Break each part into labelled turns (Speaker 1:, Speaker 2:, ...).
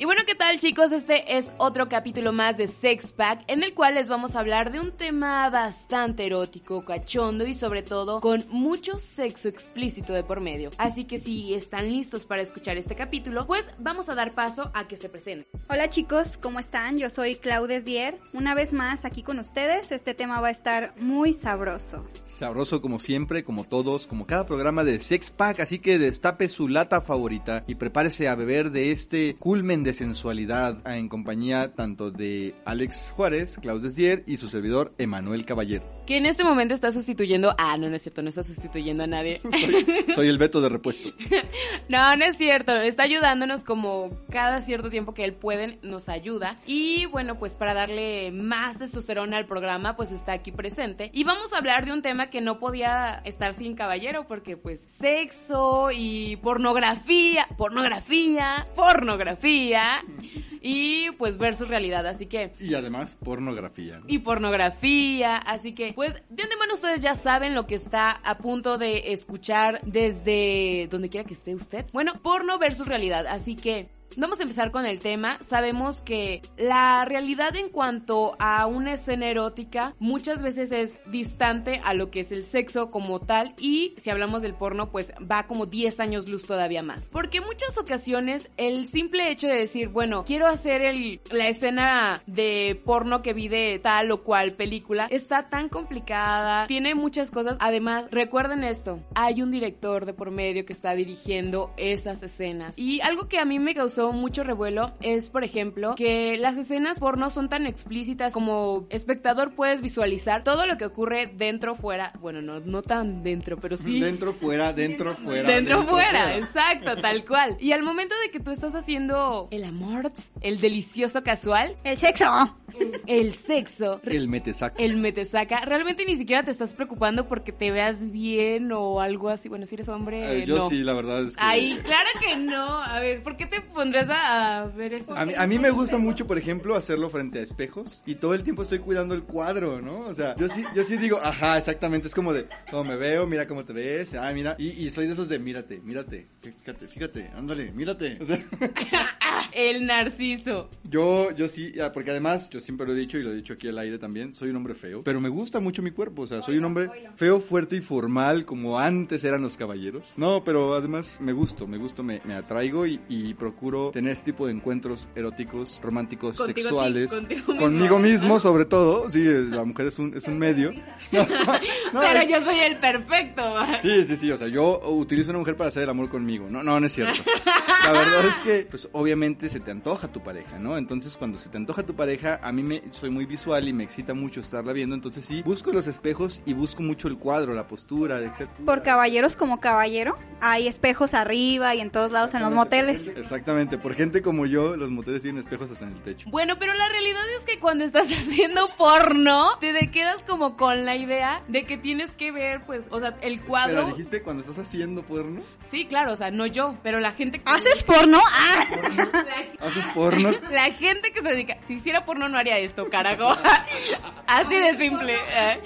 Speaker 1: Y bueno, ¿qué tal chicos? Este es otro capítulo más de Sex Pack en el cual les vamos a hablar de un tema bastante erótico, cachondo y sobre todo con mucho sexo explícito de por medio. Así que si están listos para escuchar este capítulo, pues vamos a dar paso a que se presenten.
Speaker 2: Hola chicos, ¿cómo están? Yo soy Claudes Dier. Una vez más aquí con ustedes, este tema va a estar muy sabroso.
Speaker 3: Sabroso como siempre, como todos, como cada programa de Sex Pack, así que destape su lata favorita y prepárese a beber de este culmen de sensualidad en compañía tanto de Alex Juárez, Claudes Dier y su servidor Emanuel Caballero.
Speaker 1: Que en este momento está sustituyendo... Ah, no, no es cierto, no está sustituyendo a nadie.
Speaker 3: Soy, soy el Beto de repuesto.
Speaker 1: no, no es cierto, está ayudándonos como cada cierto tiempo que él puede, nos ayuda. Y bueno, pues para darle más testosterona al programa, pues está aquí presente. Y vamos a hablar de un tema que no podía estar sin caballero, porque pues sexo y pornografía, pornografía, pornografía y pues versus realidad, así que...
Speaker 3: Y además pornografía.
Speaker 1: Y pornografía, así que pues de antemano ustedes ya saben lo que está a punto de escuchar desde donde quiera que esté usted. Bueno, porno versus realidad, así que Vamos a empezar con el tema. Sabemos que la realidad en cuanto a una escena erótica muchas veces es distante a lo que es el sexo como tal y si hablamos del porno pues va como 10 años luz todavía más. Porque en muchas ocasiones el simple hecho de decir, bueno, quiero hacer el, la escena de porno que vi de tal o cual película está tan complicada, tiene muchas cosas. Además, recuerden esto, hay un director de por medio que está dirigiendo esas escenas. Y algo que a mí me causó mucho revuelo es, por ejemplo, que las escenas porno son tan explícitas como espectador puedes visualizar todo lo que ocurre dentro, fuera. Bueno, no, no tan dentro, pero sí.
Speaker 3: Dentro, fuera, dentro, fuera.
Speaker 1: Dentro, fuera, exacto, tal cual. Y al momento de que tú estás haciendo el amor, el delicioso casual.
Speaker 2: El sexo.
Speaker 1: El sexo.
Speaker 3: El metesaca.
Speaker 1: El metesaca. Realmente ni siquiera te estás preocupando porque te veas bien o algo así. Bueno, si eres hombre.
Speaker 3: Eh, yo
Speaker 1: no.
Speaker 3: sí, la verdad es que.
Speaker 1: Ay, claro que no. A ver, ¿por qué te pondrías a, ver eso?
Speaker 3: A mí, a mí me gusta mucho, por ejemplo, hacerlo frente a espejos y todo el tiempo estoy cuidando el cuadro, ¿no? O sea, yo sí, yo sí digo, ajá, exactamente, es como de, cómo me veo, mira cómo te ves, ah, mira, y, y soy de esos de, mírate, mírate, fíjate, fíjate, ándale, mírate. O sea,
Speaker 1: El narciso.
Speaker 3: Yo, yo sí, ah, porque además, yo siempre lo he dicho y lo he dicho aquí al aire también, soy un hombre feo, pero me gusta mucho mi cuerpo, o sea, soy un hombre feo, fuerte y formal como antes eran los caballeros. No, pero además me gusto, me gusto, me, me atraigo y, y procuro tener este tipo de encuentros eróticos, románticos,
Speaker 1: Contigo
Speaker 3: sexuales.
Speaker 1: ti- contigo mismo.
Speaker 3: Conmigo mismo, sobre todo. Sí, la mujer es un, es un medio. No, no,
Speaker 1: Pero yo soy el perfecto.
Speaker 3: Sí, sí, sí, o sea, yo utilizo una mujer para hacer el amor conmigo. No, no, no es cierto. La verdad es que, pues, obviamente se te antoja tu pareja, ¿no? Entonces, cuando se te antoja tu pareja, a mí me soy muy visual y me excita mucho estarla viendo. Entonces, sí, busco los espejos y busco mucho el cuadro, la postura, etc.
Speaker 2: Por caballeros como caballero, hay espejos arriba y en todos lados en los moteles.
Speaker 3: Exactamente, por gente como yo, los moteles tienen espejos hasta en el techo.
Speaker 1: Bueno, pero la realidad es que cuando estás haciendo porno, te quedas como con la idea de que tienes que ver, pues, o sea, el cuadro.
Speaker 3: Pero dijiste cuando estás haciendo porno,
Speaker 1: Sí, claro, o sea, no yo, pero la gente que.
Speaker 2: ¿Haces porno? ¡Ah!
Speaker 1: La,
Speaker 3: haces porno.
Speaker 1: la gente que se dedica. Si hiciera porno, no haría esto, carajo. Así de simple. ¿eh?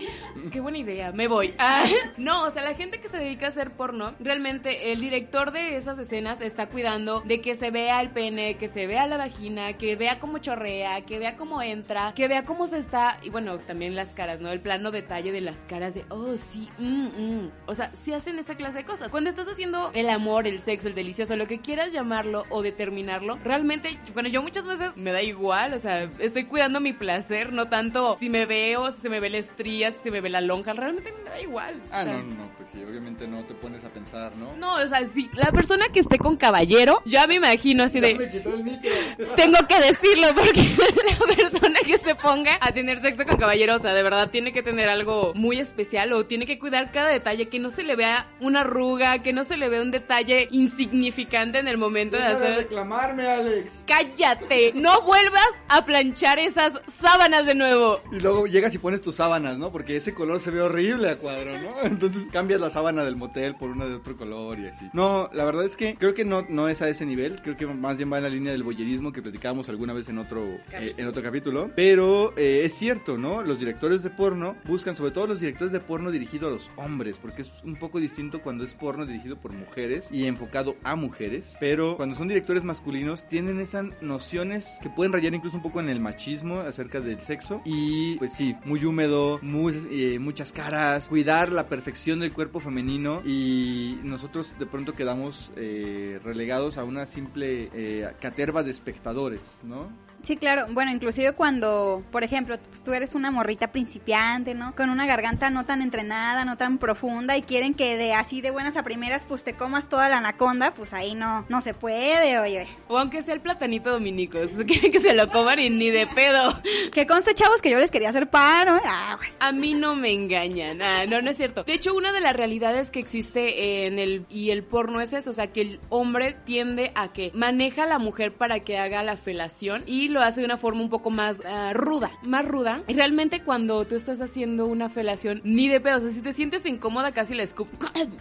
Speaker 1: Qué buena idea, me voy. Ah, No, o sea, la gente que se dedica a hacer porno, realmente el director de esas escenas está cuidando de que se vea el pene, que se vea la vagina, que vea cómo chorrea, que vea cómo entra, que vea cómo se está. Y bueno, también las caras, ¿no? El plano detalle de las caras de, oh, sí, mm, mm. O sea, si hacen esa clase de cosas. Cuando estás haciendo el amor, el sexo, el delicioso, lo que quieras llamarlo o determinarlo, realmente, bueno, yo muchas veces me da igual, o sea, estoy cuidando mi placer, no tanto si me veo, si se me ve la estría, si se me ve la lonja, realmente me da igual. o
Speaker 3: Ah,
Speaker 1: sea.
Speaker 3: no, no, pues sí, obviamente no te pones a pensar, ¿no?
Speaker 1: No, o sea, si la persona que esté con caballero, ya me imagino así
Speaker 3: Ya
Speaker 1: de,
Speaker 3: me quitó el micro.
Speaker 1: tengo que decirlo porque la persona que se ponga a tener sexo con caballero, o sea, de verdad tiene que tener algo muy especial o tiene que cuidar cada detalle, que no se le vea una arruga, que no se le vea un detalle insignificante en el momento de
Speaker 3: Deja de
Speaker 1: hacer...
Speaker 3: reclamarme, Alex.
Speaker 1: Cállate, no vuelvas a planchar esas sábanas de nuevo.
Speaker 3: Y luego llegas y pones tus sábanas, ¿no? Porque ese color se ve horrible a cuadro, ¿no? Entonces cambias la sábana del motel por una de otro color y así. No, la verdad es que creo que no, no es a ese nivel. Creo que más bien va en la línea del boyerismo que platicábamos alguna vez en otro, eh, en otro capítulo. Pero eh, es cierto, ¿no? Los directores de porno buscan, sobre todo los directores de porno dirigido a los hombres, porque es un poco distinto cuando es porno dirigido por mujeres y enfocado a mujeres. Pero pero cuando son directores masculinos tienen esas nociones que pueden rayar incluso un poco en el machismo acerca del sexo. Y pues sí, muy húmedo, muy, eh, muchas caras, cuidar la perfección del cuerpo femenino. Y nosotros de pronto quedamos eh, relegados a una simple eh, caterva de espectadores, ¿no?
Speaker 2: Sí, claro. Bueno, inclusive cuando, por ejemplo, pues, tú eres una morrita principiante, ¿no? Con una garganta no tan entrenada, no tan profunda y quieren que de así de buenas a primeras pues te comas toda la anaconda, pues ahí no no se puede, oye.
Speaker 1: O aunque sea el platanito dominico, quieren que se lo coman y ni de pedo.
Speaker 2: Que conste, chavos, que yo les quería hacer paro. ¿eh? Ah, pues.
Speaker 1: A mí no me engañan. Ah, no, no es cierto. De hecho, una de las realidades que existe en el y el porno es eso, o sea, que el hombre tiende a que maneja a la mujer para que haga la felación y lo hace de una forma un poco más ah, ruda, más ruda. Y realmente cuando tú estás haciendo una felación, ni de pedo, o sea, si te sientes incómoda, casi la escup.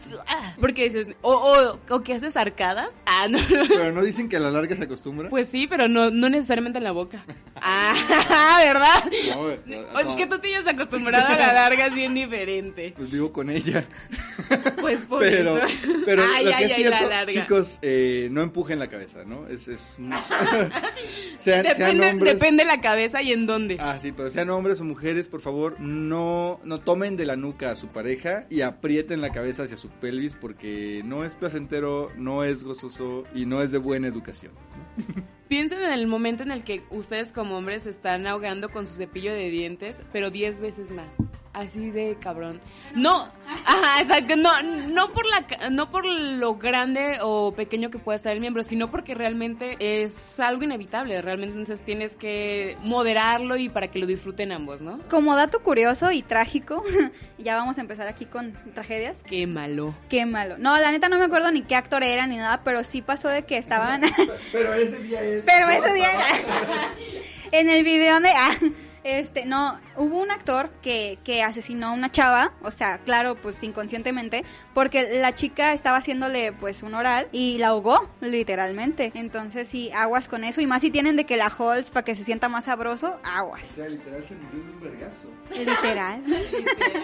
Speaker 1: Porque dices, o, o, que haces arcadas. Ah, no.
Speaker 3: Pero no dicen que a la larga se acostumbra.
Speaker 1: Pues sí, pero no, no necesariamente en la boca. Ah, ¿verdad? No, Es que tú tienes acostumbrado a la larga es bien diferente.
Speaker 3: Pues vivo con ella.
Speaker 1: Pues por
Speaker 3: pero,
Speaker 1: eso.
Speaker 3: Pero lo que es cierto, chicos, eh, no empujen la cabeza, ¿no? Es, es
Speaker 1: sean, depende, hombres... depende la cabeza y en dónde.
Speaker 3: Ah, sí, pero sean hombres o mujeres, por favor, no, no tomen de la nuca a su pareja y aprieten la cabeza hacia su pelvis porque no es placentero, no es gozoso y no es de buena educación.
Speaker 1: Piensen en el momento en el que ustedes como hombres están ahogando con su cepillo de dientes, pero 10 veces más así de cabrón. No, ajá, exacto, no, no por la, no por lo grande o pequeño que pueda ser el miembro, sino porque realmente es algo inevitable, realmente entonces tienes que moderarlo y para que lo disfruten ambos, ¿no?
Speaker 2: Como dato curioso y trágico, ya vamos a empezar aquí con tragedias.
Speaker 1: Qué malo.
Speaker 2: Qué malo. No, la neta no me acuerdo ni qué actor era ni nada, pero sí pasó de que estaban...
Speaker 3: pero ese día es...
Speaker 2: Pero ese día en el video de... Ah, este, no, hubo un actor que, que asesinó a una chava, o sea, claro, pues inconscientemente, porque la chica estaba haciéndole pues un oral y la ahogó, literalmente. Entonces sí, aguas con eso. Y más si tienen de que la holz para que se sienta más sabroso, aguas.
Speaker 3: O sea, literal se murió un vergazo.
Speaker 2: Literal. literal.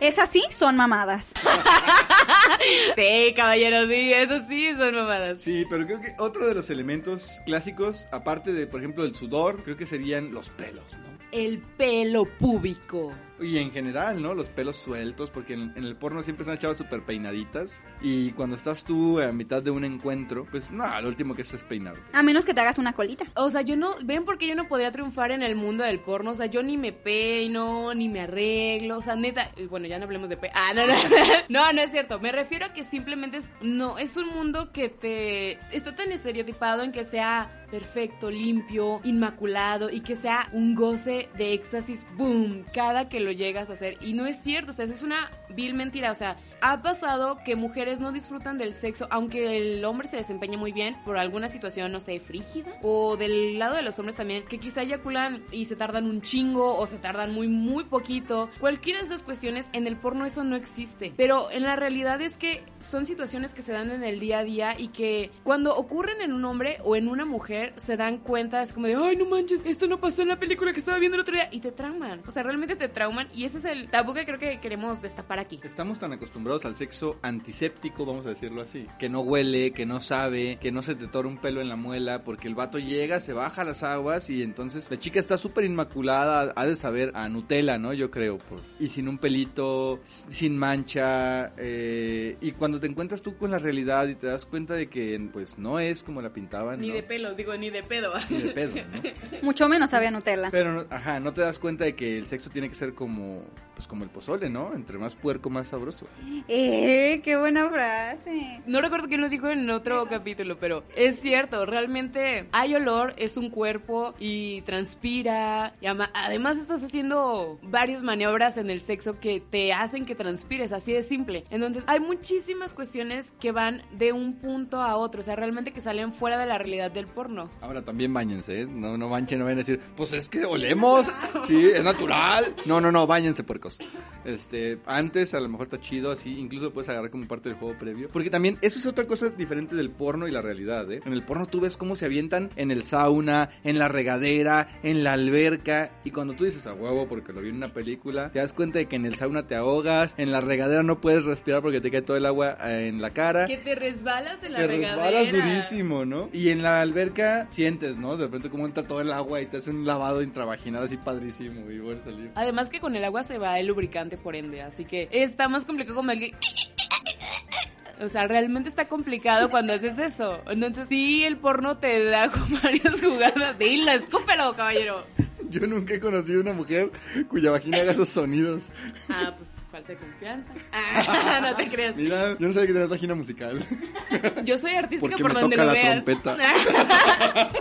Speaker 2: Es así, son mamadas.
Speaker 1: sí, caballeros, sí, eso sí son mamadas.
Speaker 3: Sí, pero creo que otro de los elementos clásicos, aparte de, por ejemplo, el sudor, creo que serían los pelos, ¿no?
Speaker 1: El pelo púbico.
Speaker 3: Y en general, ¿no? Los pelos sueltos, porque en, el porno siempre están chavas súper peinaditas. Y cuando estás tú a mitad de un encuentro, pues no, lo último que es es peinarte.
Speaker 2: A menos que te hagas una colita.
Speaker 1: O sea, yo no. ¿Ven por qué yo no podría triunfar en el mundo del porno? O sea, yo ni me peino, ni me arreglo. O sea, neta. Bueno, ya no hablemos de pe. Ah, no, no. no, no es cierto. Me refiero a que simplemente es. No, es un mundo que te. Está tan estereotipado en que sea perfecto, limpio, inmaculado y que sea un goce de éxtasis, boom, cada que lo llegas a hacer. Y no es cierto, o sea, es una vil mentira, o sea, ha pasado que mujeres no disfrutan del sexo, aunque el hombre se desempeñe muy bien por alguna situación, no sé, frígida. O del lado de los hombres también, que quizá eyaculan y se tardan un chingo o se tardan muy, muy poquito. Cualquiera de esas cuestiones, en el porno eso no existe. Pero en la realidad es que son situaciones que se dan en el día a día y que cuando ocurren en un hombre o en una mujer, se dan cuenta, es como de, ay, no manches, esto no pasó en la película que estaba viendo el otro día. Y te trauman. O sea, realmente te trauman. Y ese es el tabú que creo que queremos destapar aquí.
Speaker 3: Estamos tan acostumbrados al sexo antiséptico, vamos a decirlo así. Que no huele, que no sabe, que no se te tora un pelo en la muela, porque el vato llega, se baja las aguas y entonces la chica está súper inmaculada, ha de saber a Nutella, ¿no? Yo creo. y sin un pelito, sin mancha. Eh, y cuando te encuentras tú con la realidad y te das cuenta de que pues no es como la pintaban.
Speaker 1: Ni de pelo, digo, ni de pedo.
Speaker 3: Ni de pedo, ¿no?
Speaker 2: Mucho menos sabía Nutella.
Speaker 3: Pero, ajá, no te das cuenta de que el sexo tiene que ser como, pues como el pozole, ¿no? Entre más puerco, más sabroso.
Speaker 2: ¡Eh! ¡Qué buena frase!
Speaker 1: No recuerdo quién lo dijo en otro capítulo, pero es cierto, realmente hay olor, es un cuerpo y transpira. Y además estás haciendo varias maniobras en el sexo que te hacen que transpires, así de simple. Entonces hay muchísimas cuestiones que van de un punto a otro, o sea, realmente que salen fuera de la realidad del porno.
Speaker 3: Ahora también bañense, ¿eh? No, no manchen, no vayan a decir, pues es que olemos, sí, es natural. No, no, no, bañense puercos. Este, antes a lo mejor está chido así así, incluso puedes agarrar como parte del juego previo. Porque también eso es otra cosa diferente del porno y la realidad, ¿eh? En el porno tú ves cómo se avientan en el sauna, en la regadera, en la alberca. Y cuando tú dices a huevo porque lo vi en una película, te das cuenta de que en el sauna te ahogas, en la regadera no puedes respirar porque te cae todo el agua eh, en la cara.
Speaker 1: Que te resbalas en la
Speaker 3: Te
Speaker 1: regadera.
Speaker 3: resbalas durísimo, ¿no? Y en la alberca sientes, ¿no? De repente como entra todo el agua y te hace un lavado intravaginal así padrísimo y a salir.
Speaker 1: Además que con el agua se va el lubricante por ende, así que está más complicado como O sea, realmente está complicado cuando haces eso. Entonces, sí, el porno te da varias jugadas. Dilo, escúpelo, caballero.
Speaker 3: Yo nunca he conocido una mujer cuya vagina haga esos sonidos.
Speaker 1: Ah, pues falta de confianza. Ah, no te creas.
Speaker 3: Mira, yo no sabía que tenías vagina musical.
Speaker 1: Yo soy artística
Speaker 3: Porque
Speaker 1: por
Speaker 3: me
Speaker 1: donde
Speaker 3: toca
Speaker 1: lo
Speaker 3: la
Speaker 1: veas.
Speaker 3: trompeta.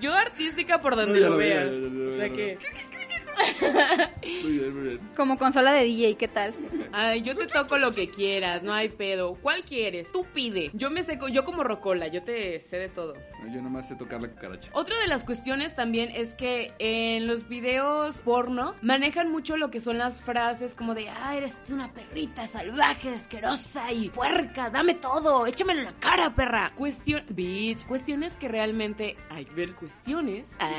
Speaker 1: Yo artística por donde
Speaker 3: No,
Speaker 1: lo veas.
Speaker 3: lo
Speaker 1: O sea que...
Speaker 3: Muy bien, muy bien.
Speaker 2: Como consola de DJ, ¿qué tal?
Speaker 1: Ay, yo te toco lo que quieras, no hay pedo. ¿Cuál quieres? Tú pide. Yo me seco, yo como rocola, yo te sé de todo.
Speaker 3: No, Yo nomás sé tocar la cucaracha.
Speaker 1: Otra de las cuestiones también es que en los videos porno manejan mucho lo que son las frases como de, ah, eres una perrita salvaje, asquerosa y puerca, dame todo, échamelo en la cara, perra. Cuestión, bitch, cuestiones que realmente, hay ver cuestiones. Ah,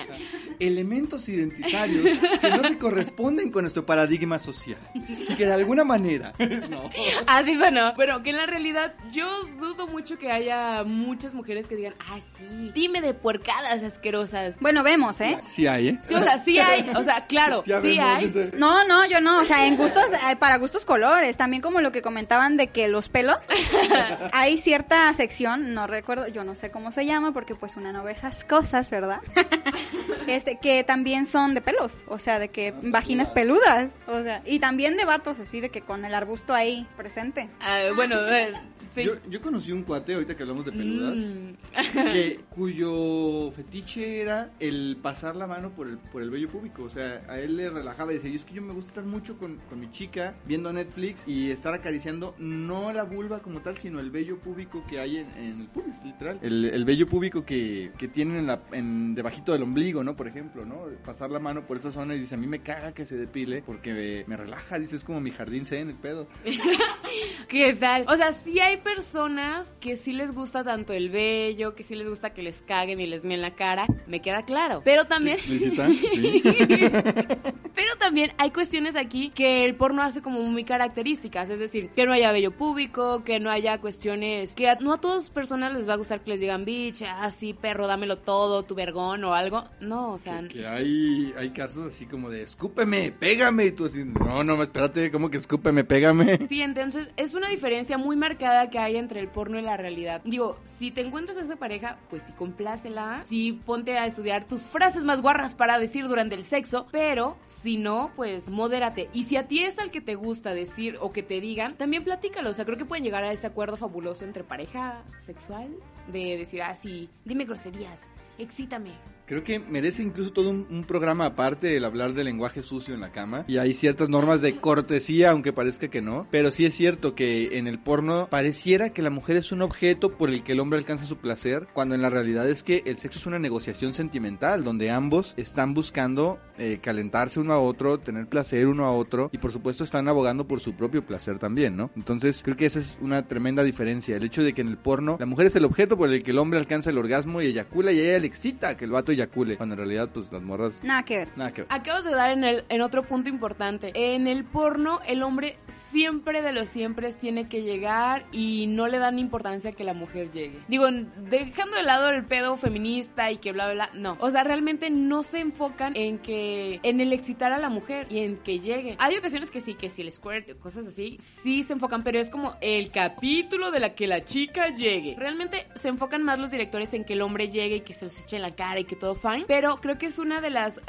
Speaker 3: Elementos identitarios que no se corresponden con nuestro paradigma social. Y que de alguna manera. No.
Speaker 1: Así sonó. Pero que en la realidad yo dudo mucho que haya muchas mujeres que digan, ah, sí, dime de puercadas asquerosas.
Speaker 2: Bueno, vemos, ¿eh?
Speaker 3: Sí hay, ¿eh?
Speaker 1: Sí, o sea, sí hay, o sea, claro,
Speaker 3: Ya
Speaker 1: sí
Speaker 3: vemos,
Speaker 1: hay.
Speaker 2: No, no, yo no, o sea, en gustos, eh, para gustos colores, también como lo que comentaban de que los pelos, hay cierta sección, no recuerdo, yo no sé cómo se llama, porque pues una no ve esas cosas, ¿verdad? este, que también son de pelos, o sea, de que vaginas peludas, o sea, y también de vatos así, de que con el arbusto ahí presente.
Speaker 1: Ah, bueno, eh, sí.
Speaker 3: Yo, yo conocí un cuate, ahorita que hablamos de peludas,
Speaker 1: Mm.
Speaker 3: que, cuyo fetiche era el pasar la mano por el, por el vello público. O sea, a él le relajaba y decía, yo es que yo me gusta estar mucho con, con mi chica viendo Netflix y estar acariciando no la vulva como tal, sino el vello púbico que hay en, en el pubis, literal. El, el vello púbico que, que tienen en la, en, debajito del ombligo, ¿no? Por ejemplo, ¿no? Pasar la mano por esa zona y dice, a mí me caga que se depile porque me, me relaja, dice, es como mi jardín zen, el pedo.
Speaker 1: ¿Qué tal? O sea, sí hay personas que sí les gusta tanto el vello, que sí les gusta que les caguen y les meen la cara, me queda claro. Pero también...
Speaker 3: Sí.
Speaker 1: Pero también hay cuestiones aquí que el porno hace como muy características, es decir, que no haya vello público, que no haya cuestiones que a- no a todas personas les va a gustar que les digan, bitch, ah, sí, perro, dámelo todo, tu vergón o algo. No, o sea,
Speaker 3: Que, que hay, hay casos así como de escúpeme, pégame. Y tú así, no, no, espérate, ¿cómo que escúpeme, pégame?
Speaker 1: Sí, entonces es una diferencia muy marcada que hay entre el porno y la realidad. Digo, si te encuentras a esa pareja, pues sí, complácela. Sí, ponte a estudiar tus frases más guarras para decir durante el sexo. Pero si no, pues modérate. Y si a ti es al que te gusta decir o que te digan, también platícalo. O sea, creo que pueden llegar a ese acuerdo fabuloso entre pareja sexual de decir, ah, dime groserías, excítame.
Speaker 3: Creo que merece incluso todo un, un programa aparte el hablar del lenguaje sucio en la cama. Y hay ciertas normas de cortesía, aunque parezca que no. Pero sí es cierto que en el porno pareciera que la mujer es un objeto por el que el hombre alcanza su placer, cuando en la realidad es que el sexo es una negociación sentimental, donde ambos están buscando eh, calentarse uno a otro, tener placer uno a otro, y por supuesto están abogando por su propio placer también, ¿no? Entonces creo que esa es una tremenda diferencia. El hecho de que en el porno la mujer es el objeto por el que el hombre alcanza el orgasmo y eyacula, y a ella le excita que el vato eyacule, cuando en realidad pues las morras...
Speaker 2: Nada que ver.
Speaker 3: Nada que ver.
Speaker 1: Acabas de dar en, el, en otro punto importante. En el porno, el hombre siempre de los siempre tiene que llegar y no le dan importancia que la mujer llegue. Digo, dejando de lado el pedo feminista y que bla, bla, bla, no. O sea, realmente no se enfocan en que, en el excitar a la mujer y en que llegue. Hay ocasiones que sí, que si el squirt o cosas así, sí se enfocan, pero es como el capítulo de la que la chica llegue. Realmente se enfocan más los directores en que el hombre llegue y que se los eche en la cara y que todo fine. Pero creo que es una de las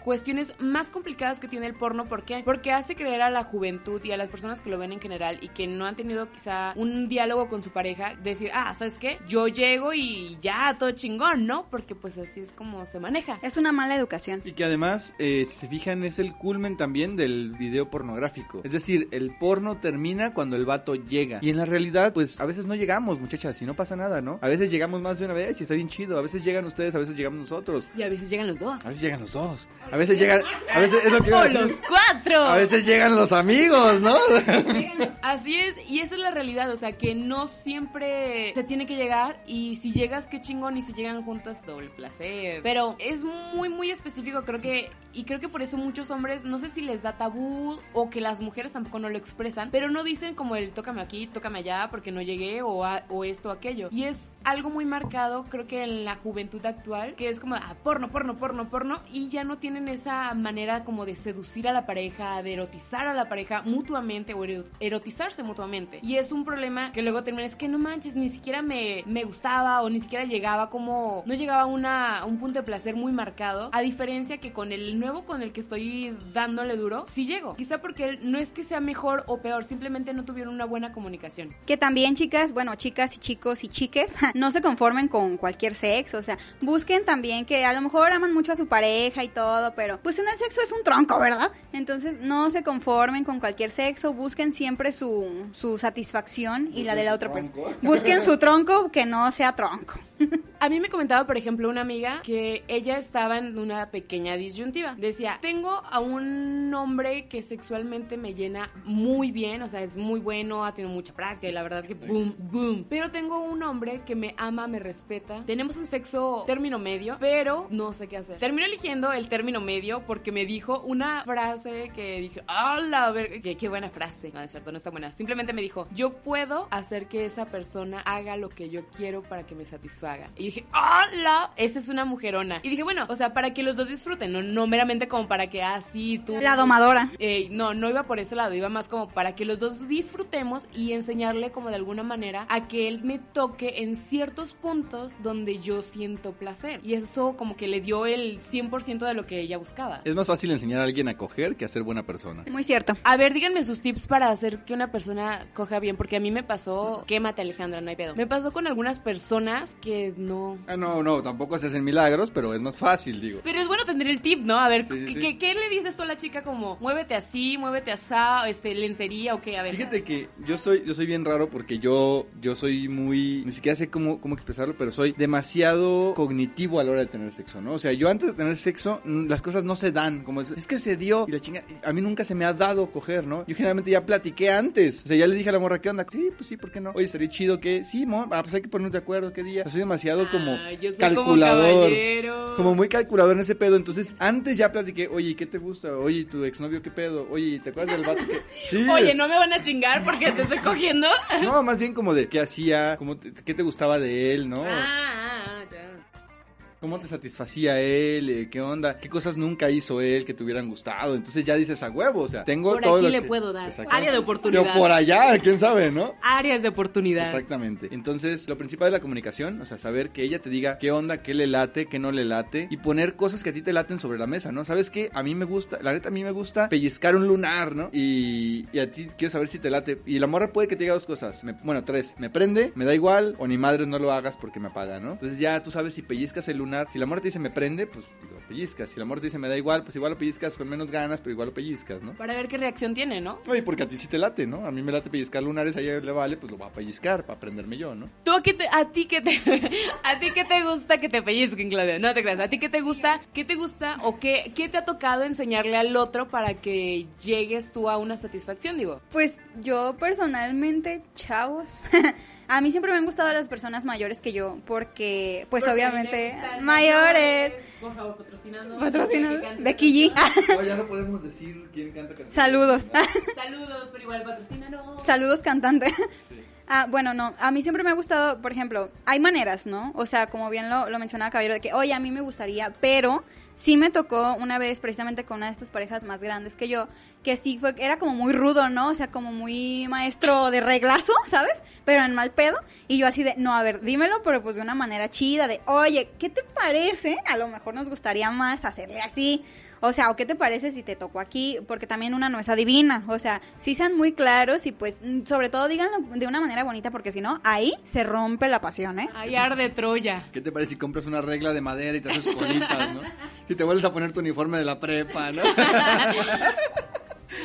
Speaker 1: cuestiones más complicadas que tiene el porno. ¿Por qué? Porque hace creer a la juventud y a las personas que lo ven en general y que no han tenido quizá un diálogo con su pareja, decir, ah, ¿sabes qué? Yo llego y ya, todo chingón, ¿no? Porque pues así es como se maneja.
Speaker 2: Es una mala educación.
Speaker 3: Y que además, eh, si se fijan, es el culmen también del video pornográfico. Es decir, el porno termina cuando el vato llega. Y en la realidad, pues a veces no llegamos, muchachas, y no pasa nada, ¿no? ¿no? A veces llegamos más de una vez y está bien chido. A veces llegan ustedes, a veces llegamos nosotros.
Speaker 1: Y a veces llegan los dos.
Speaker 3: A veces llegan los dos. A veces llegan, a veces es lo que
Speaker 1: ¡O los cuatro!
Speaker 3: A veces llegan los amigos, ¿no?
Speaker 1: Así es, y esa es la realidad, o sea, que no siempre se tiene que llegar y si llegas, qué chingón, y si llegan juntos, doble placer. Pero es muy, muy específico, creo que, y creo que por eso muchos hombres, no sé si les da tabú o que las mujeres tampoco no lo expresan, pero no dicen como el tócame aquí, tócame allá, porque no llegué, o, a- o esto o aquello. Y es algo muy marcado, creo que en la juventud actual, que es como, ah, porno, porno, porno, porno, y ya no tienen esa manera como de seducir a la pareja, de erotizar a la pareja mutuamente o ero- erotizarse mutuamente. Y es un problema que luego termina, es que no manches, ni siquiera me, me gustaba o ni siquiera llegaba como, no llegaba a, una, un punto de placer muy marcado, a diferencia que con el nuevo con el que estoy dándole duro, sí llego. Quizá porque no es que sea mejor o peor, simplemente no tuvieron una buena comunicación.
Speaker 2: Que también, chicas, bueno, chicas y chicos y chiques, no se conformen con cualquier sexo, o sea, busquen también que a lo mejor aman mucho a su pareja y todo, pero pues en el sexo es un tronco, ¿verdad? Entonces no se conformen con cualquier sexo, busquen siempre su, su satisfacción y la de la otra persona. Busquen su tronco que no sea tronco.
Speaker 1: A mí me comentaba, por ejemplo, una amiga que ella estaba en una pequeña disyuntiva. Decía, tengo a un hombre que sexualmente me llena muy bien, o sea, es muy bueno, ha tenido mucha práctica y la verdad que boom, boom. Pero tengo un hombre que me ama, me respeta. Tenemos un sexo término medio, pero no sé qué hacer. Termino eligiendo el término medio porque me dijo una frase que dije, ¡Hala! ver qué, qué buena frase! No, es cierto, no está buena. Simplemente me dijo, yo puedo hacer que esa persona haga lo que yo quiero para que me satisfaga. Y dije, ¡Hala! Esa es una mujerona. Y dije, bueno, o sea, para que los dos disfruten, no, no meramente como para que, ah, sí, tú...
Speaker 2: La domadora.
Speaker 1: Eh, no, no iba por ese lado, iba más como para que los dos disfrutemos y enseñarle como de alguna manera a que él me toque en ciertos puntos donde yo siento placer. Y eso como que le dio el 100% de lo que ella buscaba.
Speaker 3: Es más fácil enseñar a alguien a coger que a ser buena persona.
Speaker 2: Muy cierto.
Speaker 1: A ver, díganme sus tips para hacer que una persona coja bien, porque a mí me pasó, quémate Alejandra, no hay pedo. Me pasó con algunas personas que no...
Speaker 3: Ah, no, no, tampoco se hacen milagros, pero es más fácil, digo.
Speaker 1: Pero es bueno tener el tip, ¿no? A ver,
Speaker 3: Sí, sí,
Speaker 1: ¿qué,
Speaker 3: sí.
Speaker 1: qué- qué le dices tú a la chica como, muévete así, muévete así, este, lencería o qué? A ver.
Speaker 3: Fíjate que yo soy, yo soy bien raro porque yo, yo soy muy, ni siquiera sé cómo, cómo expresarlo, pero soy demasiado cognitivo a la hora de tener sexo, ¿no? O sea, yo antes de tener sexo, las cosas no se dan, como es, es que se dio y la chinga, a mí nunca se me ha dado coger, ¿no? Yo generalmente ya platiqué antes, o sea, ya le dije a la morra, ¿qué onda? Sí, pues sí, ¿por qué no? Oye, sería chido que, sí, mo, ah, pues hay que ponernos de acuerdo, ¿qué día? Yo soy demasiado como
Speaker 1: Ah, yo soy
Speaker 3: calculador.
Speaker 1: Como.
Speaker 3: Como muy calculador en ese pedo. Entonces, antes ya platiqué, oye, ¿qué te gusta? Oye, tu exnovio, ¿qué pedo? Oye, ¿te acuerdas del vato que.? Sí.
Speaker 1: Oye, no me van a chingar porque te estoy cogiendo.
Speaker 3: No, más bien como de qué hacía, cómo te- qué te gustaba de él, ¿no?
Speaker 1: Ah, ah.
Speaker 3: ¿Cómo te satisfacía él? Eh, ¿Qué onda? ¿Qué cosas nunca hizo él que te hubieran gustado? Entonces ya dices a huevo, o sea, tengo
Speaker 1: Por
Speaker 3: todo
Speaker 1: aquí
Speaker 3: lo
Speaker 1: le
Speaker 3: que-
Speaker 1: puedo dar. Área de oportunidad.
Speaker 3: Pero por allá, quién sabe, ¿no?
Speaker 1: Áreas de oportunidad.
Speaker 3: Exactamente. Entonces, lo principal es la comunicación, o sea, saber que ella te diga qué onda, qué le late, qué no le late y poner cosas que a ti te laten sobre la mesa, ¿no? ¿Sabes qué? A mí me gusta, la neta a mí me gusta pellizcar un lunar, ¿no? Y, y a ti quiero saber si te late. Y la morra puede que te diga dos cosas, me- bueno, tres, me prende, me da igual o ni madre no lo hagas porque me apaga, ¿no? Entonces ya tú sabes si pellizcas el lunar, si la morra te dice me prende, pues pellizcas. Si la te dice me da igual, pues igual lo pellizcas con menos ganas, pero igual lo pellizcas, ¿no?
Speaker 1: Para ver qué reacción tiene, ¿no?
Speaker 3: Oye, porque a ti sí te late, ¿no? A mí me late pellizcar lunares, a ella le vale, pues lo va a pellizcar para aprenderme yo, ¿no?
Speaker 1: ¿Tú a, qué te, a ti qué te a ti qué te gusta que te pellizquen, Claudia? No te creas. ¿A ti qué te gusta? ¿Qué te gusta o qué, qué te ha tocado enseñarle al otro para que llegues tú a una satisfacción, digo?
Speaker 2: Pues yo personalmente, chavos, a mí siempre me han gustado las personas mayores que yo, porque pues
Speaker 1: Porque
Speaker 2: obviamente
Speaker 1: me gustan
Speaker 2: mayores,
Speaker 1: Por favor, patrocinando. cante
Speaker 2: Becky G.
Speaker 1: canción.
Speaker 3: No, ya no podemos decir quién canta canciones.
Speaker 2: Saludos.
Speaker 1: Saludos, pero igual patrocínanos.
Speaker 2: Saludos cantante. Ah, bueno, no, a mí siempre me ha gustado, por ejemplo, hay maneras, ¿no? O sea, como bien lo, mencionaba Caballero, de que, oye, a mí me gustaría, pero sí me tocó una vez precisamente con una de estas parejas más grandes que yo, que sí fue, era como muy rudo, ¿no? O sea, como muy maestro de reglazo, ¿sabes? Pero en mal pedo. Y yo así de, no, a ver, dímelo, pero pues de una manera chida, de, oye, ¿qué te parece? A lo mejor nos gustaría más hacerle así. O sea, ¿o qué te parece si te tocó aquí? Porque también una no es adivina. O sea, sí sean muy claros y pues mm, sobre todo díganlo de una manera bonita porque si no, ahí se rompe la pasión, ¿eh?
Speaker 1: Ay, arde Troya.
Speaker 3: ¿Qué te parece si compras una regla de madera y te haces colitas, no? Y te vuelves a poner tu uniforme de la prepa, ¿no?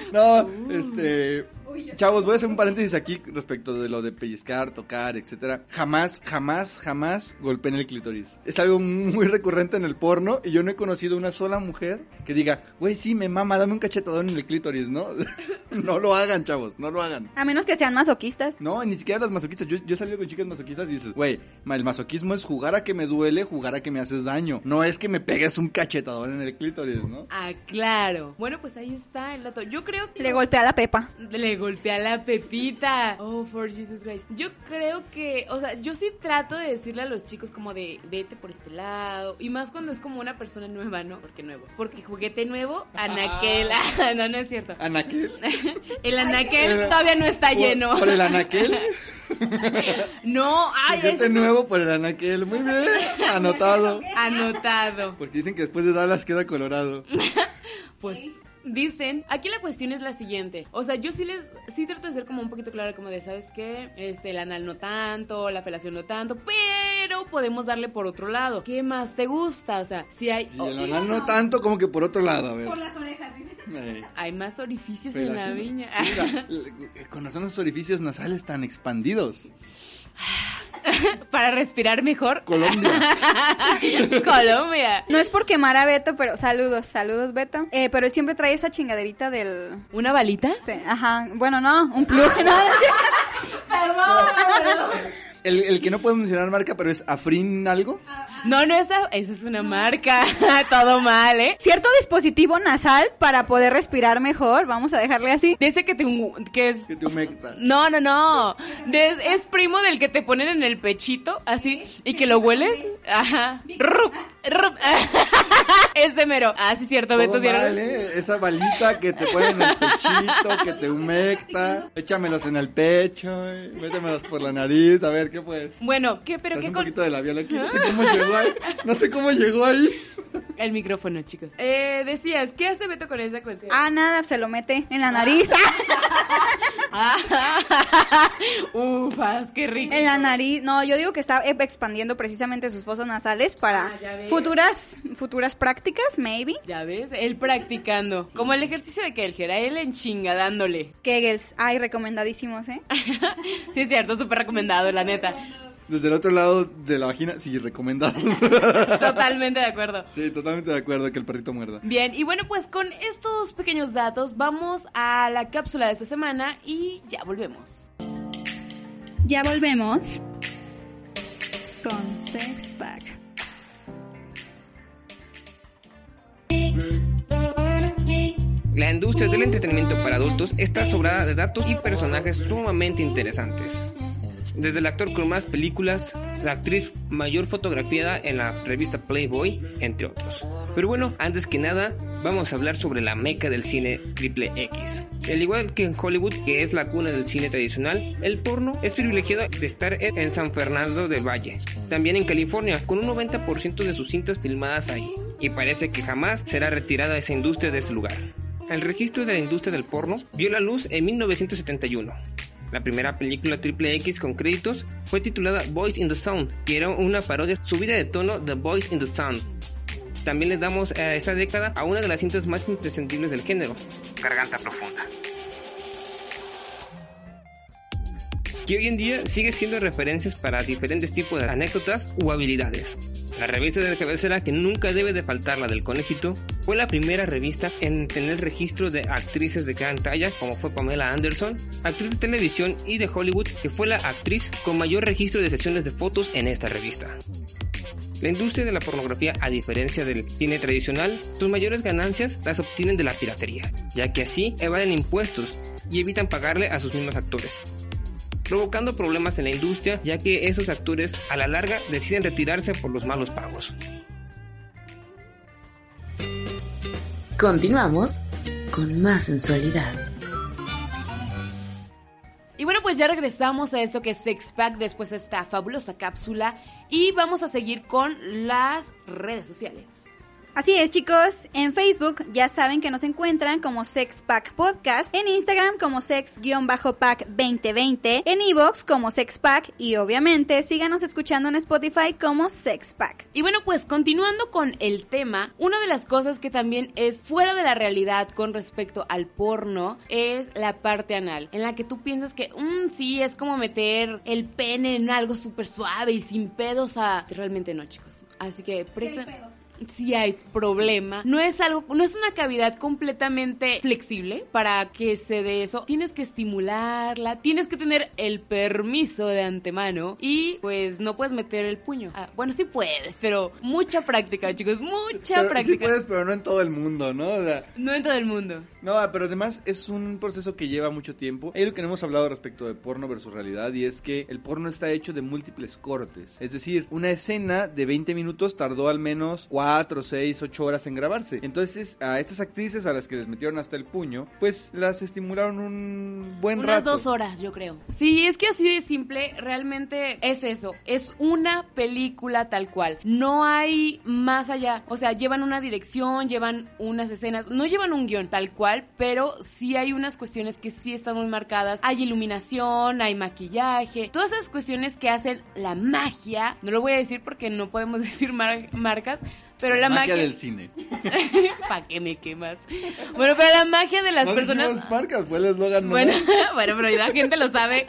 Speaker 3: no, este... Chavos, voy a hacer un paréntesis aquí respecto de lo de pellizcar, tocar, etcétera. Jamás, jamás, jamás golpeen el clítoris. Es algo muy recurrente en el porno y yo no he conocido una sola mujer que diga, güey, sí, me mama, dame un cachetadón en el clítoris, ¿no? no lo hagan, chavos, no lo hagan.
Speaker 2: A menos que sean masoquistas.
Speaker 3: No, ni siquiera las masoquistas. Yo, yo he salido con chicas masoquistas y dices, güey, el masoquismo es jugar a que me duele, jugar a que me haces daño. No es que me pegues un cachetadón en el clítoris, ¿no?
Speaker 1: Ah, claro. Bueno, pues ahí está el dato. Yo creo que...
Speaker 2: Le golpea a la Pepa.
Speaker 1: Le golpea la pepita. Oh, for Jesus Christ. Yo creo que, o sea, yo sí trato de decirle a los chicos como de, vete por este lado. Y más cuando es como una persona nueva, ¿no? Porque nuevo. Porque juguete nuevo, anaquel. Ah, no, no es cierto.
Speaker 3: Anaquel.
Speaker 1: El anaquel
Speaker 3: El-
Speaker 1: todavía no está
Speaker 3: Por-
Speaker 1: lleno.
Speaker 3: Por el anaquel.
Speaker 1: No, ay,
Speaker 3: Juguete
Speaker 1: eso
Speaker 3: nuevo por el anaquel. Muy bien. Anotado.
Speaker 1: anotado.
Speaker 3: Porque dicen que después de Dallas queda colorado.
Speaker 1: Pues dicen, aquí la cuestión es la siguiente. O sea, yo sí les, sí trato de ser como un poquito clara, como de, ¿sabes qué? Este, el anal no tanto, la felación no tanto, pero podemos darle por otro lado. ¿Qué más te gusta? O sea, si hay...
Speaker 3: Sí,
Speaker 1: oh,
Speaker 3: el anal no tanto como que por otro lado, a ver.
Speaker 2: las orejas, dice.
Speaker 3: Eh,
Speaker 1: hay más orificios en la viña.
Speaker 3: Sí, la- la- con razón esos orificios nasales tan expandidos.
Speaker 1: Para respirar mejor.
Speaker 3: Colombia.
Speaker 1: Colombia.
Speaker 2: No es por quemar a Beto, pero saludos, saludos Beto. Eh, pero él siempre trae esa chingaderita del...
Speaker 1: ¿Una balita?
Speaker 2: Ajá, bueno, no, un plug, no, no,
Speaker 3: El, el que no puedo mencionar marca, pero es Afrin algo.
Speaker 1: No, no, esa, esa es una marca. Todo mal, ¿eh?
Speaker 2: Cierto dispositivo nasal para poder respirar mejor, vamos a dejarle así.
Speaker 1: De ese que te... que es...
Speaker 3: Que te humecta.
Speaker 1: No, no, no. De- es primo del que te ponen en el pechito, así, y que lo hueles. Ajá. Rup, rup. Ese mero. Ah, sí, cierto, Beto.
Speaker 3: Todo
Speaker 1: ¿vieron?
Speaker 3: mal, ¿eh? Esa balita que te ponen en el pechito, que te humecta. Échamelos en el pecho, eh, métemelos por la nariz. A ver, ¿qué pues?
Speaker 1: Bueno, ¿qué? ¿Pero qué
Speaker 3: un
Speaker 1: con...?
Speaker 3: poquito de labial aquí. Cómo llegó ahí. No sé cómo llegó ahí.
Speaker 1: El micrófono, chicos. Eh, decías, ¿qué hace Beto con esa cuestión?
Speaker 2: Ah, nada, se lo mete en la nariz.
Speaker 1: Ah. Ufas, qué rico.
Speaker 2: En la nariz. No, yo digo que está expandiendo precisamente sus fosas nasales para
Speaker 1: Ah,
Speaker 2: futuras futuras prácticas, maybe.
Speaker 1: Ya ves, él practicando. Como el ejercicio de Kelger, a él en chinga dándole.
Speaker 2: Kegels, ay, recomendadísimos, ¿eh?
Speaker 1: sí, es cierto, súper recomendado, la neta.
Speaker 3: Desde el otro lado de la vagina, sí, recomendados.
Speaker 1: Totalmente de acuerdo.
Speaker 3: sí, totalmente de acuerdo que el perrito muerda.
Speaker 1: Bien, y bueno, pues con estos pequeños datos vamos a la cápsula de esta semana y ya volvemos.
Speaker 2: Ya volvemos con Sex Pack.
Speaker 4: La industria del entretenimiento para adultos está sobrada de datos y personajes sumamente interesantes. Desde el actor con más películas, la actriz mayor fotografiada en la revista Playboy, entre otros. Pero bueno, antes que nada, vamos a hablar sobre la meca del cine triple X. Al igual que en Hollywood, que es la cuna del cine tradicional, el porno es privilegiado de estar en San Fernando del Valle, también en California, con un 90% de sus cintas filmadas ahí. Y parece que jamás será retirada esa industria de ese lugar. El registro de la industria del porno vio la luz en 1971. La primera película triple X con créditos fue titulada Boys in the Sound, que era una parodia subida de tono de Boys in the Sound. También le damos a esa década a una de las cintas más imprescindibles del género, Garganta Profunda. Que hoy en día sigue siendo referencias para diferentes tipos de anécdotas u habilidades. La revista de cabecera que nunca debe de faltar la del conejito fue la primera revista en tener registro de actrices de gran talla como fue Pamela Anderson, actriz de televisión y de Hollywood que fue la actriz con mayor registro de sesiones de fotos en esta revista. La industria de la pornografía, a diferencia del cine tradicional, sus mayores ganancias las obtienen de la piratería, ya que así evaden impuestos y evitan pagarle a sus mismos actores, provocando problemas en la industria ya que esos actores a la larga deciden retirarse por los malos pagos.
Speaker 5: Continuamos con más sensualidad.
Speaker 1: Y bueno, pues ya regresamos a eso que es Sex Pack después de esta fabulosa cápsula y vamos a seguir con las redes sociales.
Speaker 2: Así es, chicos. En Facebook ya saben que nos encuentran como Sex Pack Podcast, en Instagram como Sex-Pack2020, en Evox como Sex Pack y obviamente síganos escuchando en Spotify como Sex Pack.
Speaker 1: Y bueno, pues continuando con el tema, una de las cosas que también es fuera de la realidad con respecto al porno es la parte anal, en la que tú piensas que, mmm, sí, es como meter el pene en algo súper suave y sin pedos a... Realmente no, chicos. Así que presten si hay problema. No es algo, no es una cavidad completamente flexible para que se dé eso. Tienes que estimularla, tienes que tener el permiso de antemano y pues no puedes meter el puño. Ah, bueno, sí puedes, pero mucha práctica, chicos, mucha
Speaker 3: Pero
Speaker 1: práctica.
Speaker 3: Sí puedes, pero no en todo el mundo, ¿no? O sea,
Speaker 1: No en todo el mundo.
Speaker 3: no, pero además es un proceso que lleva mucho tiempo. Hay lo que no hemos hablado respecto de porno versus realidad y es que el porno está hecho de múltiples cortes. Es decir, una escena de 20 minutos tardó al menos 4, 6, 8 horas en grabarse. Entonces, a estas actrices a las que les metieron hasta el puño, pues las estimularon un buen
Speaker 1: Unas
Speaker 3: rato.
Speaker 1: dos horas, yo creo. Sí, es que así de simple, realmente es eso. Es una película tal cual. No hay más allá. O sea, llevan una dirección, llevan unas escenas, no llevan un guion tal cual, pero sí hay unas cuestiones que sí están muy marcadas. Hay iluminación, hay maquillaje, todas esas cuestiones que hacen la magia. No lo voy a decir porque no podemos decir mar- marcas. Pero la,
Speaker 3: magia,
Speaker 1: magia,
Speaker 3: del cine.
Speaker 1: ¿Para qué me quemas? Bueno, pero la magia de las
Speaker 3: no
Speaker 1: personas.
Speaker 3: marcas, fue el eslogan.
Speaker 1: Bueno, bueno, pero la gente lo sabe.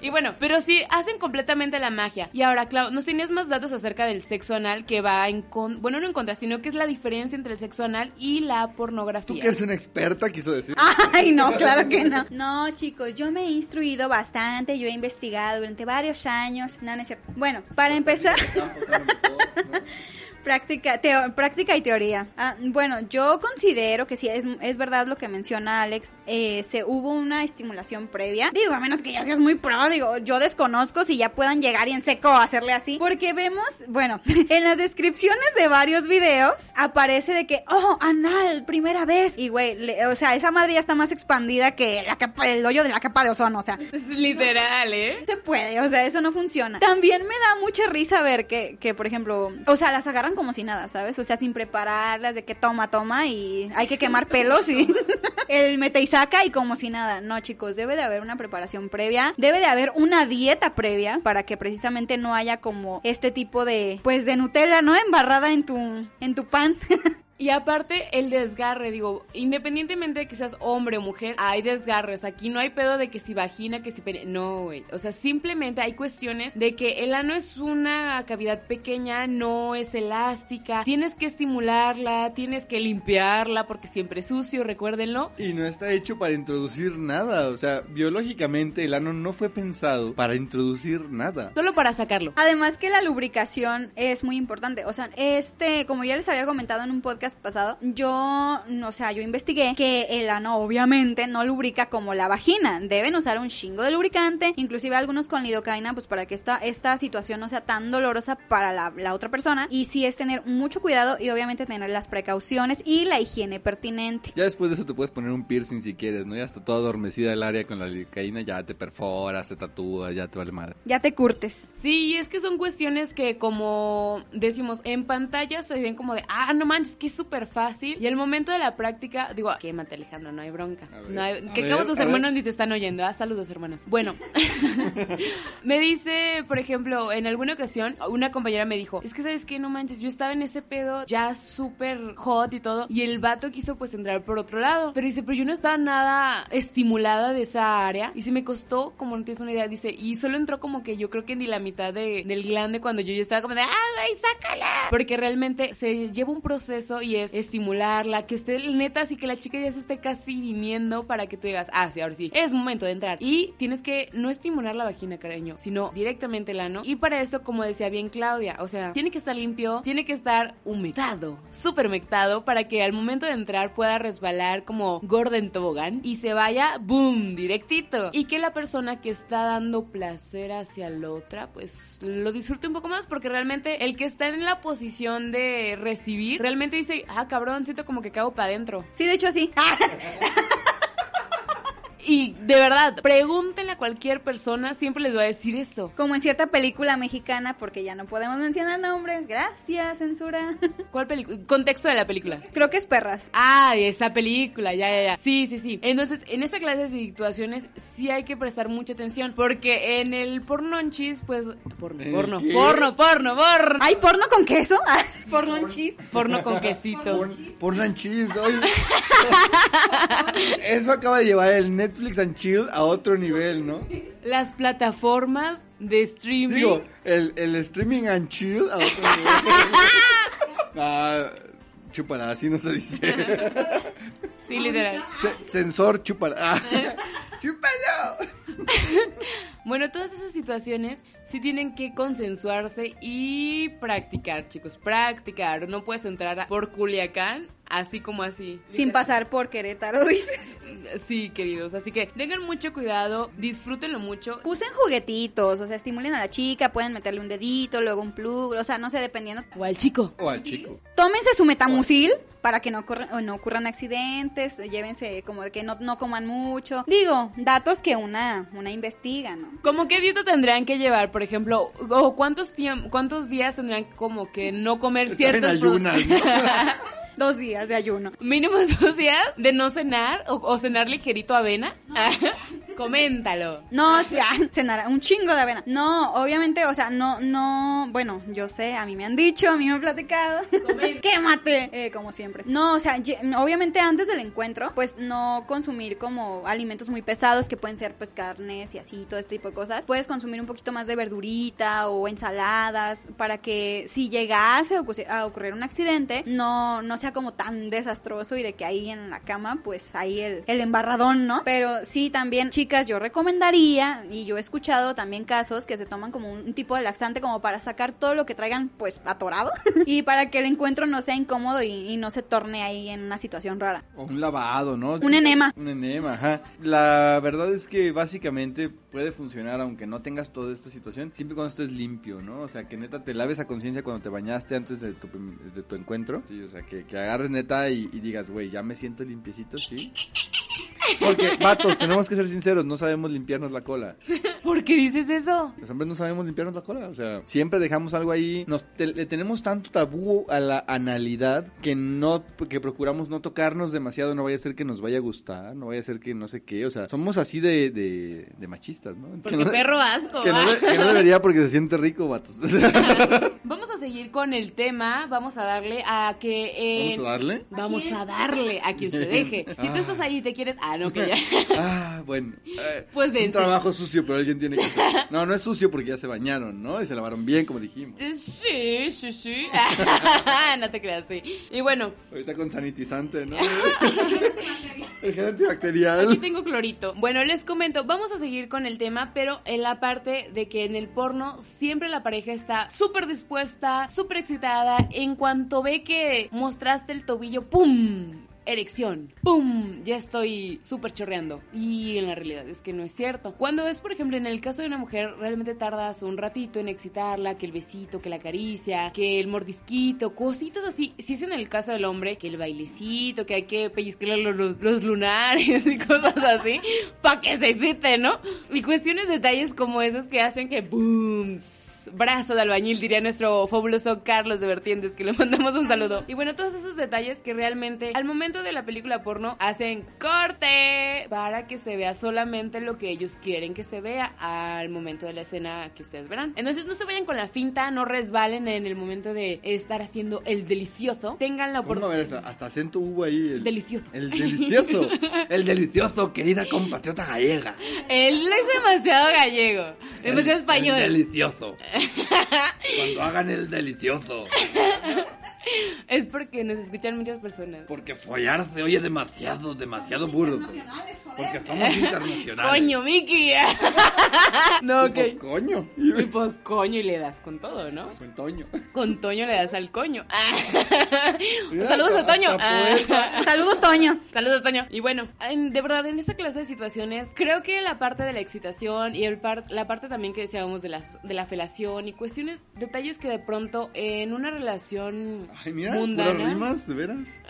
Speaker 1: Y bueno, pero sí, hacen completamente la magia. Y ahora, Clau, ¿nos tenías más datos acerca del sexo anal que va en con... Bueno, no en contra, sino que es la diferencia entre el sexo anal y la
Speaker 3: Tú
Speaker 1: pornografía?
Speaker 3: que eres una experta, quiso decir.
Speaker 2: Ay, no, claro que no. No, chicos, yo me he instruido bastante, yo he investigado durante varios años. No, no es cierto. Bueno, para empezar, práctica, teo- práctica y teoría. Ah, bueno, yo considero que sí, es, es verdad lo que menciona Alex, eh, se hubo una estimulación previa. Digo, a menos que ya seas muy pro, digo, yo desconozco si ya puedan llegar y en seco hacerle así. Porque vemos, bueno, en las descripciones de varios videos aparece de que, oh, anal, primera vez. Y güey, o sea, esa madre ya está más expandida que la capa, el hoyo de la capa de ozono, o sea,
Speaker 1: Literal, ¿eh?
Speaker 2: se puede, o sea, eso no funciona. También me da mucha risa ver que, que, por ejemplo, o sea, las agarran como si nada, ¿sabes? O sea, sin prepararlas, de que toma, toma y hay que quemar pelos y el mete y saca y como si nada. No, chicos, debe de haber una preparación previa, debe de haber una dieta previa para que precisamente no haya como este tipo de, pues, de Nutella, ¿no? Embarrada en tu, en tu pan.
Speaker 1: Y aparte, el desgarre, digo, independientemente de que seas hombre o mujer, hay desgarres. Aquí no hay pedo de que si vagina, que si pene. No, güey. O sea, simplemente hay cuestiones de que el ano es una cavidad pequeña, no es elástica. Tienes que estimularla, tienes que limpiarla porque siempre es sucio, recuérdenlo.
Speaker 3: Y no está hecho para introducir nada. O sea, biológicamente el ano no fue pensado para introducir nada.
Speaker 1: Solo para sacarlo.
Speaker 2: Además que la lubricación es muy importante. O sea, este, como ya les había comentado en un podcast pasado, yo, o sea, yo investigué que el ano obviamente no lubrica como la vagina. Deben usar un chingo de lubricante, inclusive algunos con lidocaína, pues para que esta, esta situación no sea tan dolorosa para la, la otra persona. Y sí es tener mucho cuidado y obviamente tener las precauciones y la higiene pertinente.
Speaker 3: Ya después de eso te puedes poner un piercing si quieres, ¿no? Ya está toda adormecida el área con la lidocaína, ya te perforas, te tatúas, ya te vale madre.
Speaker 2: Ya te curtes.
Speaker 1: Sí, es que son cuestiones que como decimos, en pantalla se ven como de, ah, no manches, que es súper fácil. Y al momento de la práctica, digo, quémate Alejandro, no hay bronca. No hay- que
Speaker 3: ver,
Speaker 1: como tus
Speaker 3: ver.
Speaker 1: hermanos ni te están oyendo, ah, saludos hermanos. Bueno, me dice, por ejemplo, en alguna ocasión, una compañera me dijo, es que sabes qué, no manches, yo estaba en ese pedo ya súper hot y todo, y el vato quiso pues entrar por otro lado. Pero dice, pero yo no estaba nada estimulada de esa área. Y se me costó, como no tienes una idea, dice, y solo entró como que yo creo que ni la mitad de- del glande cuando yo ya estaba como de, ¡ah, güey, sácala! Porque realmente se lleva un proceso y es estimularla, que esté neta, así que la chica ya se esté casi viniendo para que tú digas, ah, sí, ahora sí, es momento de entrar. Y tienes que no estimular la vagina, cariño, sino directamente el ano. Y para eso, como decía bien Claudia, o sea, tiene que estar limpio, tiene que estar humectado, súper humectado, para que al momento de entrar pueda resbalar como Gordon Tobogán y se vaya, boom, directito. Y que la persona que está dando placer hacia la otra, pues lo disfrute un poco más, porque realmente el que está en la posición de recibir, realmente dice, ah, cabrón, siento como que cago para adentro.
Speaker 2: Sí, de hecho sí.
Speaker 1: Y de verdad, pregúntenle a cualquier persona, siempre les va a decir eso.
Speaker 2: Como en cierta película mexicana, porque ya no podemos mencionar nombres. Gracias, censura.
Speaker 1: ¿Cuál película? Contexto de la película.
Speaker 2: Creo que es Perras.
Speaker 1: Ah, esa película, ya, ya, ya. Sí, sí, sí. Entonces, en esta clase de situaciones sí hay que prestar mucha atención, porque en el pornonchis, pues, porno,
Speaker 3: ¿El
Speaker 1: porno,
Speaker 3: qué?
Speaker 1: porno, porno, porno,
Speaker 2: ¿Hay porno con queso? Ah, porno en chis.
Speaker 1: porno con quesito.
Speaker 3: Porn and chill, oye. Eso acaba de llevar el Netflix and chill a otro nivel, ¿no?
Speaker 1: Las plataformas de streaming.
Speaker 3: Digo, el, el streaming and chill a otro nivel. Ah, chúpala, así no se dice.
Speaker 1: sí, literal.
Speaker 3: Sensor, chúpala. Ah, ¡Chúpalo!
Speaker 1: Bueno, todas esas situaciones sí tienen que consensuarse y practicar, chicos. Practicar. No puedes entrar por Culiacán así como así.
Speaker 2: Sin pasar por Querétaro, dices.
Speaker 1: Sí, queridos. Así que tengan mucho cuidado, disfrútenlo mucho.
Speaker 2: Usen juguetitos, o sea, estimulen a la chica, pueden meterle un dedito, luego un plug, o sea, no sé, dependiendo.
Speaker 1: O al chico.
Speaker 3: O al chico.
Speaker 2: Tómense su metamucil para que no, ocurran- o no ocurran accidentes, llévense como de que no, no coman mucho. Digo, datos que una, una investiga, ¿no?
Speaker 1: ¿Cómo qué dieta tendrían que llevar, por ejemplo? ¿O cuántos, cuántos días tendrían como que no comer ciertos
Speaker 3: ayunas,
Speaker 2: Dos días de ayuno.
Speaker 1: Mínimo dos días de no cenar o, o cenar ligerito avena. Coméntalo.
Speaker 2: No, o sea, cenar un chingo de avena. No, obviamente, o sea, no, no, bueno, yo sé, a mí me han dicho, a mí me han platicado. ¡Quémate! Eh, como siempre. No, o sea, obviamente antes del encuentro, pues no consumir como alimentos muy pesados que pueden ser pues carnes y así, todo este tipo de cosas. Puedes consumir un poquito más de verdurita o ensaladas para que si llegase a ocurrir, un accidente, no, no sea como tan desastroso y de que ahí en la cama, pues ahí el, el embarradón, ¿no? Pero sí, también, chicas, yo recomendaría, y yo he escuchado también casos que se toman como un, tipo de laxante como para sacar todo lo que traigan, pues, atorado, y para que el encuentro no sea incómodo y, y no se torne ahí en una situación rara.
Speaker 3: O un lavado, ¿no?
Speaker 2: Un enema.
Speaker 3: Un enema, ajá. La verdad es que básicamente puede funcionar aunque no tengas toda esta situación, siempre cuando estés limpio, ¿no? O sea, que neta te laves a conciencia cuando te bañaste antes de tu, de tu encuentro. Sí, o sea, que, que agarres neta y, y digas, güey, ya me siento limpiecito, ¿sí? Porque, vatos, tenemos que ser sinceros, no sabemos limpiarnos la cola.
Speaker 1: ¿Por qué dices eso?
Speaker 3: Los hombres no sabemos limpiarnos la cola, o sea, siempre dejamos algo ahí, nos te- le tenemos tanto tabú a la analidad que no que procuramos no tocarnos demasiado, no vaya a ser que nos vaya a gustar, no vaya a ser que no sé qué, o sea, somos así de, de, de machistas, ¿no? Que
Speaker 1: Porque
Speaker 3: no,
Speaker 1: perro asco.
Speaker 3: que no que no debería porque se siente rico, vatos.
Speaker 1: A seguir con el tema. Vamos a darle a que. eh,
Speaker 3: ¿Vamos a darle?
Speaker 1: Vamos a darle a quien se deje. Si tú estás ahí y te quieres. Ah, no, que ya.
Speaker 3: Ah, bueno. eh,
Speaker 1: Pues
Speaker 3: es un trabajo sucio, pero alguien tiene que hacer. No, no es sucio porque ya se bañaron, ¿no? Y se lavaron bien, como dijimos.
Speaker 1: Sí, sí, sí. no te creas, sí. Y bueno,
Speaker 3: Ahorita con sanitizante, ¿no? El gel antibacterial.
Speaker 1: Aquí tengo clorito. Bueno, les comento, vamos a seguir con el tema, pero en la parte de que en el porno siempre la pareja está súper dispuesta, súper excitada. En cuanto ve que mostraste el tobillo, ¡pum! Erección, ¡pum! Ya estoy súper chorreando. Y en la realidad es que no es cierto. Cuando es, por ejemplo, en el caso de una mujer, realmente tardas un ratito en excitarla, que el besito, que la caricia, que el mordisquito, cositas así. Si es en el caso del hombre, que el bailecito, que hay que pellizcarle los, los- los lunares y cosas así, para que se excite, ¿no? Y cuestiones, detalles como esos que hacen que ¡boom! Brazo de albañil, diría nuestro fabuloso Carlos de Vertientes, que le mandamos un saludo. Y bueno, todos esos detalles que realmente al momento de la película porno hacen corte para que se vea solamente lo que ellos quieren que se vea al momento de la escena que ustedes verán. Entonces no se vayan con la finta, no resbalen en el momento de estar haciendo el delicioso. Tengan la oportunidad.
Speaker 3: hasta, hasta acento hubo ahí. El,
Speaker 1: Delicioso.
Speaker 3: El delicioso. El delicioso, querida compatriota gallega.
Speaker 1: Él es demasiado gallego, demasiado
Speaker 3: El-
Speaker 1: español.
Speaker 3: El delicioso. Cuando hagan el delicioso.
Speaker 1: Es porque nos escuchan muchas personas.
Speaker 3: Porque follar se oye demasiado, demasiado burdo. Porque somos internacionales.
Speaker 1: Coño, Miki. no,
Speaker 3: Y pues,
Speaker 1: ok.
Speaker 3: coño.
Speaker 1: Y pues coño y le das con todo, ¿no?
Speaker 3: Con Toño.
Speaker 1: Con Toño le das al coño. Saludos a Toño.
Speaker 2: Saludos, Toño.
Speaker 1: Saludos, Toño. Y bueno, en- de verdad, en esta clase de situaciones, creo que la parte de la excitación y el par- la parte también que decíamos de, las, de la felación y cuestiones, detalles que de pronto en una relación
Speaker 3: Ay, mira,
Speaker 1: mundana.
Speaker 3: puras rimas, de veras?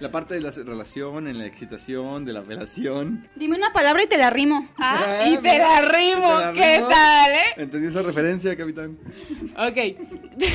Speaker 3: la parte de la relación, en la excitación, de la relación.
Speaker 2: Dime una palabra y te la rimo.
Speaker 1: Ah, y te la rimo,
Speaker 3: ¿Te la
Speaker 1: ¿qué tal, eh?
Speaker 3: ¿Entendí esa referencia, capitán?
Speaker 1: Ok.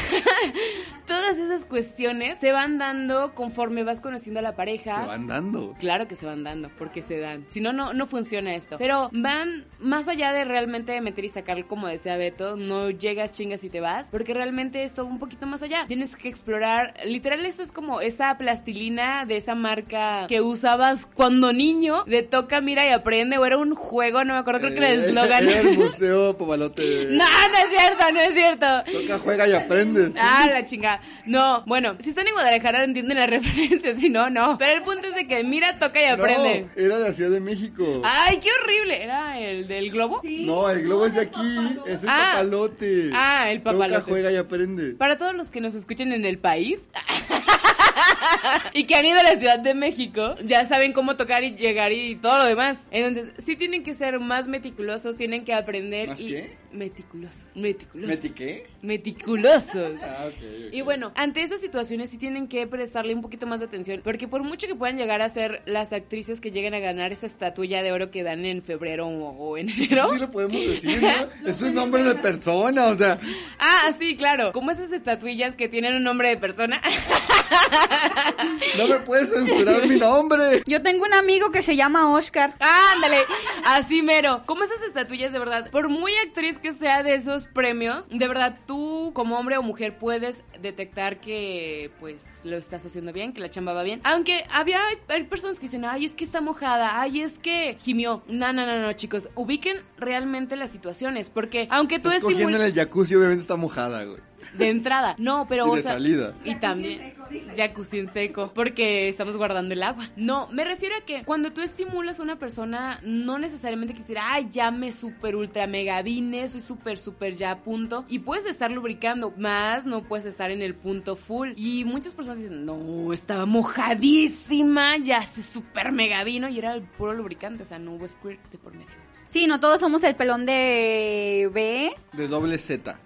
Speaker 1: Todas esas cuestiones se van dando conforme vas conociendo a la pareja.
Speaker 3: Se van dando.
Speaker 1: Claro que se van dando, porque se dan. Si no, no, no funciona esto. Pero van más allá de realmente meter y sacar, como decía Beto, no llegas, chingas y te vas, porque realmente esto va un poquito más allá. Tienes que explorar, literal, eso es como esa plastilina de esa marca que usabas cuando niño, de toca, mira y aprende, o era un juego, no me acuerdo, creo que era el
Speaker 3: Eh,
Speaker 1: eslogan.
Speaker 3: Era el museo Pomalote.
Speaker 1: No, no es cierto, no es cierto.
Speaker 3: Toca, juega y aprendes.
Speaker 1: Ah, la chingada. No, bueno, si están en Guadalajara entienden la referencia, si no, no. Pero el punto es de que mira, toca y aprende.
Speaker 3: No, era de la Ciudad de México.
Speaker 1: Ay, qué horrible. ¿Era el del globo?
Speaker 3: No, el globo es de aquí. Es el
Speaker 1: Ah.
Speaker 3: papalote.
Speaker 1: Ah, el papalote.
Speaker 3: Toca, juega y aprende.
Speaker 1: Para todos los que nos escuchen en el país y que han ido a la Ciudad de México, ya saben cómo tocar y llegar y todo lo demás. Entonces, sí tienen que ser más meticulosos, tienen que aprender
Speaker 3: ¿Más
Speaker 1: y
Speaker 3: qué?
Speaker 1: Meticulosos, meticulosos.
Speaker 3: ¿Meti qué?
Speaker 1: meticulosos.
Speaker 3: Ah, ok, ok.
Speaker 1: Y bueno, ante esas situaciones sí tienen que prestarle un poquito más de atención, porque por mucho que puedan llegar a ser las actrices que lleguen a ganar esa estatuilla de oro que dan en febrero o, o en enero.
Speaker 3: Sí lo podemos decir, ¿no? Es un nombre de persona, o sea,
Speaker 1: Ah, sí, claro. Como esas estatuillas que tienen un nombre de persona.
Speaker 3: no me puedes censurar mi nombre.
Speaker 2: Yo tengo un amigo que se llama Oscar.
Speaker 1: Ándale, así mero. Como esas estatuillas de verdad, por muy actriz que sea de esos premios, de verdad tú como hombre o mujer puedes detectar que pues lo estás haciendo bien, que la chamba va bien. Aunque había hay, personas que dicen, "Ay, es que está mojada, ay, es que gimió." No, no, no, no, chicos, ubiquen realmente las situaciones, porque aunque tú
Speaker 3: Estás cogiendo en el jacuzzi, obviamente está mojada, güey.
Speaker 1: De entrada, no, pero
Speaker 3: Y
Speaker 1: o
Speaker 3: de
Speaker 1: sea,
Speaker 3: salida.
Speaker 1: y también jacuzzi en seco, porque estamos guardando el agua. No, me refiero a que cuando tú estimulas a una persona, no necesariamente quisiera, ay, ya me super ultra mega vine, soy súper, súper ya a punto. Y puedes estar lubricando, más no puedes estar en el punto full. Y muchas personas dicen, no, estaba mojadísima, ya se super mega vino y era el puro lubricante, o sea, no hubo squirt de por medio.
Speaker 2: Sí, no todos somos el pelón de B,
Speaker 3: De doble Z.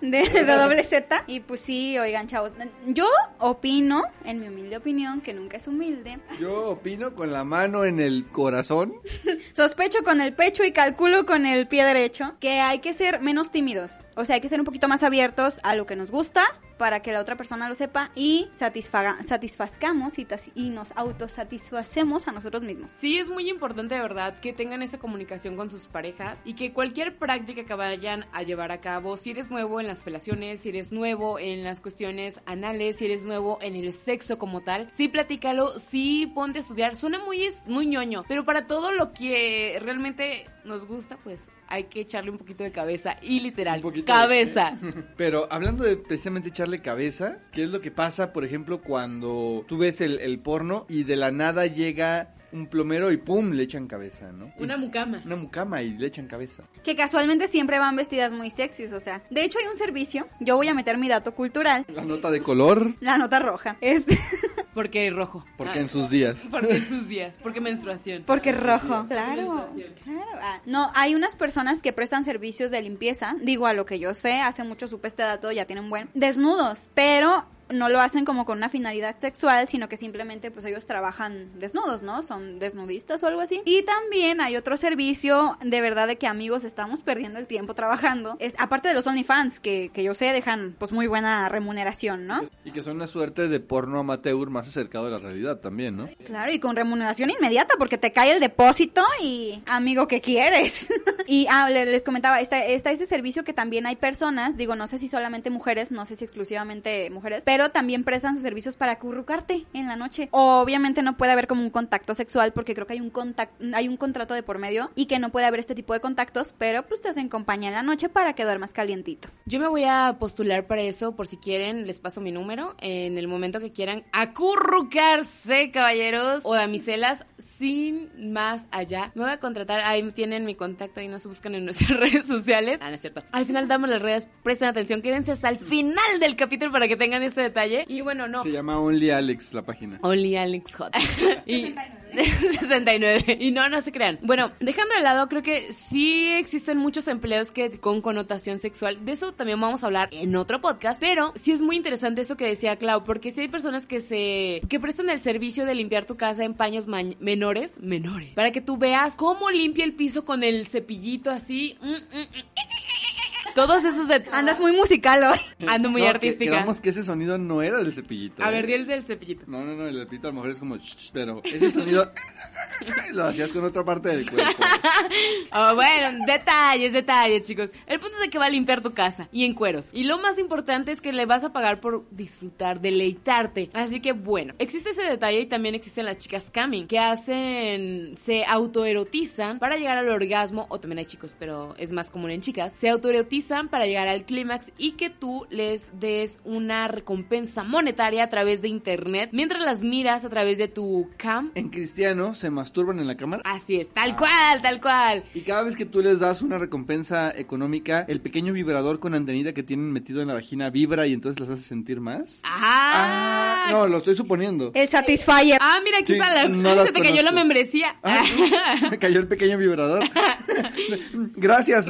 Speaker 2: de, de doble Z. Y pues sí, oigan, chavos. Yo opino, en mi humilde opinión, que nunca es humilde.
Speaker 3: Yo opino con la mano en el corazón.
Speaker 2: Sospecho con el pecho y calculo con el pie derecho que hay que ser menos tímidos. O sea, hay que ser un poquito más abiertos a lo que nos gusta para que la otra persona lo sepa y satisfaga, satisfazcamos y, y nos autosatisfacemos a nosotros mismos.
Speaker 1: Sí, es muy importante de verdad que tengan esa comunicación con sus parejas y que cualquier práctica que vayan a llevar a cabo, si eres nuevo en las felaciones, si eres nuevo en las cuestiones anales, si eres nuevo en el sexo como tal, sí platícalo, sí ponte a estudiar. Suena muy, muy ñoño, pero para todo lo que realmente nos gusta, pues hay que echarle un poquito de cabeza y literal,
Speaker 3: de-
Speaker 1: cabeza.
Speaker 3: Pero hablando de precisamente echarle cabeza, ¿qué es lo que pasa, por ejemplo, cuando tú ves el, el porno y de la nada llega un plomero y pum, le echan cabeza, ¿no?
Speaker 1: Una
Speaker 3: Es-
Speaker 1: mucama.
Speaker 3: Una mucama y le echan cabeza.
Speaker 2: Que casualmente siempre van vestidas muy sexys, o sea. De hecho hay un servicio, yo voy a meter mi dato cultural,
Speaker 3: La nota de color,
Speaker 2: la nota roja. Este,
Speaker 1: Porque rojo.
Speaker 3: porque
Speaker 1: Ah,
Speaker 3: en sus días.
Speaker 1: Porque en sus días, porque menstruación.
Speaker 2: Porque rojo. Claro.
Speaker 1: Menstruación.
Speaker 2: Claro. Ah, no, hay unas personas que prestan servicios de limpieza. Digo, a lo que yo sé, hace mucho supe este dato, ya tienen buen. Desnudos. Pero no lo hacen como con una finalidad sexual, sino que simplemente pues ellos trabajan desnudos, ¿no? Son desnudistas o algo así. Y también hay otro servicio de verdad de que amigos estamos perdiendo el tiempo trabajando. Es aparte de los OnlyFans que, que yo sé dejan pues muy buena remuneración, ¿no?
Speaker 3: Y que son una suerte de porno amateur más acercado a la realidad también, ¿no?
Speaker 2: Claro, y con remuneración inmediata porque te cae el depósito y amigo, ¿qué quieres? y ah, le- les comentaba, está, está ese servicio que también hay personas, digo, no sé si solamente mujeres, no sé si exclusivamente mujeres, pero también prestan sus servicios para acurrucarte en la noche. Obviamente no puede haber como un contacto sexual porque creo que hay un contact, hay un contrato de por medio y que no puede haber este tipo de contactos, pero pues te hacen compañía en la noche para que duermas calientito.
Speaker 1: Yo me voy a postular para eso, por si quieren, les paso mi número. En el momento que quieran acurrucarse, caballeros o damiselas, sin más allá, me voy a contratar. Ahí tienen mi contacto y no se buscan en nuestras redes sociales. Ah, no es cierto. Al final damos las redes, presten atención, quédense hasta el final del capítulo para que tengan este detalle. Y bueno, no.
Speaker 3: Se llama Only Alex la página.
Speaker 1: Only Alex Hot. y 69. Y no, no se crean. Bueno, dejando de lado, creo que sí existen muchos empleos que con connotación sexual. De eso también vamos a hablar en otro podcast. Pero sí es muy interesante eso que decía Clau, porque sí hay personas que se que prestan el servicio de limpiar tu casa en paños menores, menores, para que tú veas cómo limpia el piso con el cepillito así. Mm, mm, mm. Todos esos de
Speaker 2: Andas muy musical hoy.
Speaker 1: ando muy
Speaker 3: No, que-
Speaker 1: artística.
Speaker 3: Quedamos que ese sonido no era del cepillito.
Speaker 1: A
Speaker 3: ¿eh?
Speaker 1: ver, di el del cepillito.
Speaker 3: No, no, no, el cepillito a lo mejor es como... "Shh", Pero ese sonido lo hacías con otra parte del cuerpo.
Speaker 1: Oh, bueno, detalles, detalles, chicos. El punto es de que va a limpiar tu casa y en cueros. Y lo más importante es que le vas a pagar por disfrutar, deleitarte. Así que bueno, existe ese detalle y también existen las chicas camming que hacen, se autoerotizan para llegar al orgasmo, o también hay chicos, pero es más común en chicas, se autoerotizan para llegar al clímax y que tú les des una recompensa monetaria a través de internet mientras las miras a través de tu cam.
Speaker 3: En cristiano se masturban en la cámara.
Speaker 1: Así es, tal cual, tal cual.
Speaker 3: Y cada vez que tú les das una recompensa económica, el pequeño vibrador con antenita que tienen metido en la vagina vibra y entonces las hace sentir más.
Speaker 1: Ah,
Speaker 3: no, lo estoy suponiendo.
Speaker 2: El Satisfyer.
Speaker 1: Ah, mira, aquí
Speaker 3: Sí,
Speaker 1: está la.
Speaker 3: no
Speaker 1: se te cayó la membresía.
Speaker 3: Ah, me cayó el pequeño vibrador. Gracias,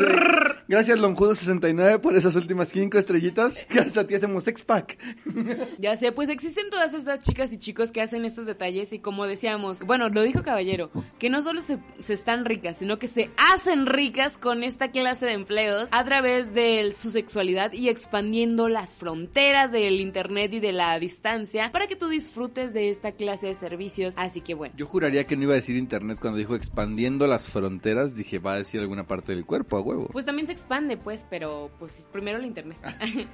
Speaker 3: gracias Lonjudo69 por esas últimas cinco estrellitas. Gracias a ti hacemos sex pack.
Speaker 1: ya sé, pues existen todas estas chicas y chicos que hacen estos detalles y como decíamos, bueno, lo dijo Caballero, que no solo se, se están ricas, sino que se hacen ricas con esta clase de empleos a través de su sexualidad y expandiendo las fronteras del internet y de la distancia para que tú disfrutes de esta clase de servicios. Así que bueno.
Speaker 3: Yo juraría que no iba a decir internet cuando dijo expandiendo las fronteras. Dije, va a decir alguna parte del cuerpo, a huevo.
Speaker 1: Pues también se expande, pues, pero pues primero el internet.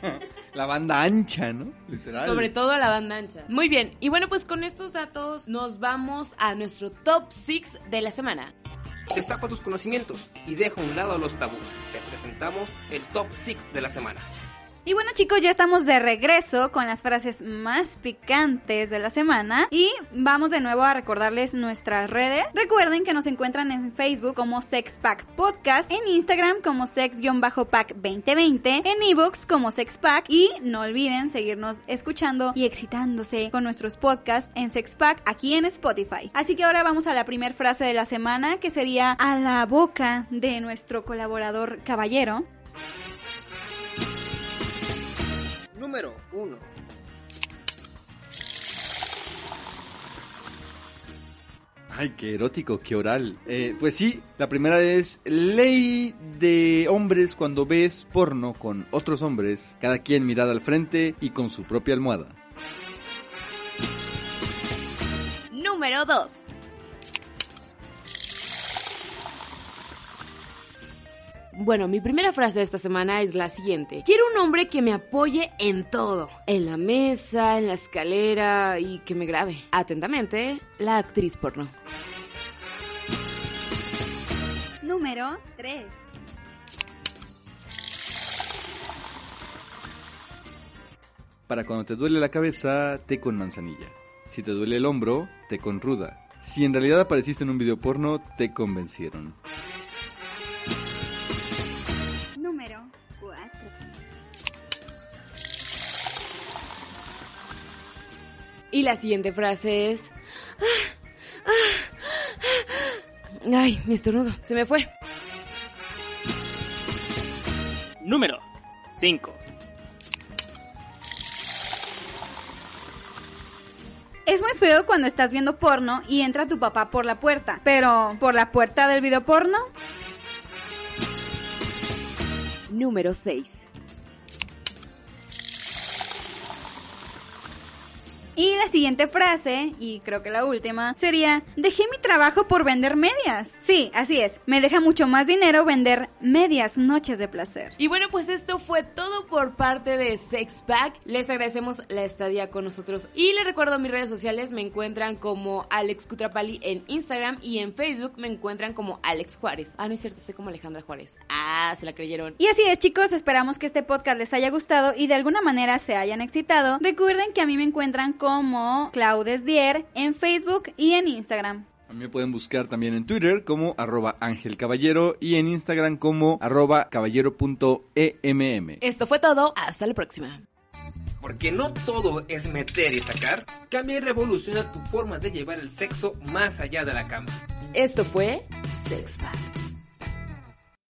Speaker 3: La banda ancha, ¿no? Literal.
Speaker 1: Sobre todo a la banda ancha. Muy bien, y bueno, pues con estos datos nos vamos a nuestro top 6 de la semana.
Speaker 4: Destapa tus conocimientos y deja a un lado los tabús. Te presentamos el top 6 de la semana.
Speaker 2: Y bueno chicos, ya estamos de regreso con las frases más picantes de la semana y vamos de nuevo a recordarles nuestras redes. Recuerden que nos encuentran en Facebook como Sexpack Podcast, en Instagram como sex-pack 2020, en ebooks como Sexpack y no olviden seguirnos escuchando y excitándose con nuestros podcasts en Sexpack aquí en Spotify. Así que ahora vamos a la primera frase de la semana que sería a la boca de nuestro colaborador caballero.
Speaker 4: Número 1.
Speaker 3: Ay, qué erótico, qué oral. Eh, pues sí, la primera es ley de hombres cuando ves porno con otros hombres, cada quien mirada al frente y con su propia almohada.
Speaker 1: Número 2. Bueno, mi primera frase de esta semana es la siguiente. Quiero un hombre que me apoye en todo. En la mesa, en la escalera y que me grabe. Atentamente, la actriz porno.
Speaker 2: Número 3.
Speaker 3: Para cuando te duele la cabeza, té con manzanilla. Si te duele el hombro, té con ruda. Si en realidad apareciste en un video porno, te convencieron.
Speaker 1: Y la siguiente frase es... "Ah, ah, ah". Ay, mi estornudo. Se me fue.
Speaker 6: Número 5.
Speaker 2: Es muy feo cuando estás viendo porno y entra tu papá por la puerta. Pero, ¿por la puerta del video porno?
Speaker 1: Número 6.
Speaker 2: Y la siguiente frase, y creo que la última, sería, dejé mi trabajo por vender medias. Sí, así es, me deja mucho más dinero vender medias noches de placer.
Speaker 1: Y bueno, pues esto fue todo por parte de Sexpack. Les agradecemos la estadía con nosotros. Y les recuerdo mis redes sociales, me encuentran como Alex Cutrapali en Instagram y en Facebook me encuentran como Alex Juárez. Ah, no es cierto, estoy como Alejandra Juárez. Ah, se la creyeron.
Speaker 2: Y así es chicos, esperamos que este podcast les haya gustado y de alguna manera se hayan excitado. Recuerden que a mí me encuentran como Claudes Dier en Facebook y en Instagram.
Speaker 3: A mí me pueden buscar también en Twitter como arroba Ángel Caballero y en Instagram como arroba caballero.emm.
Speaker 1: Esto fue todo, hasta la próxima.
Speaker 4: Porque no todo es meter y sacar. Cambia y revoluciona tu forma de llevar el sexo más allá de la cama.
Speaker 1: Esto fue Sex Pack.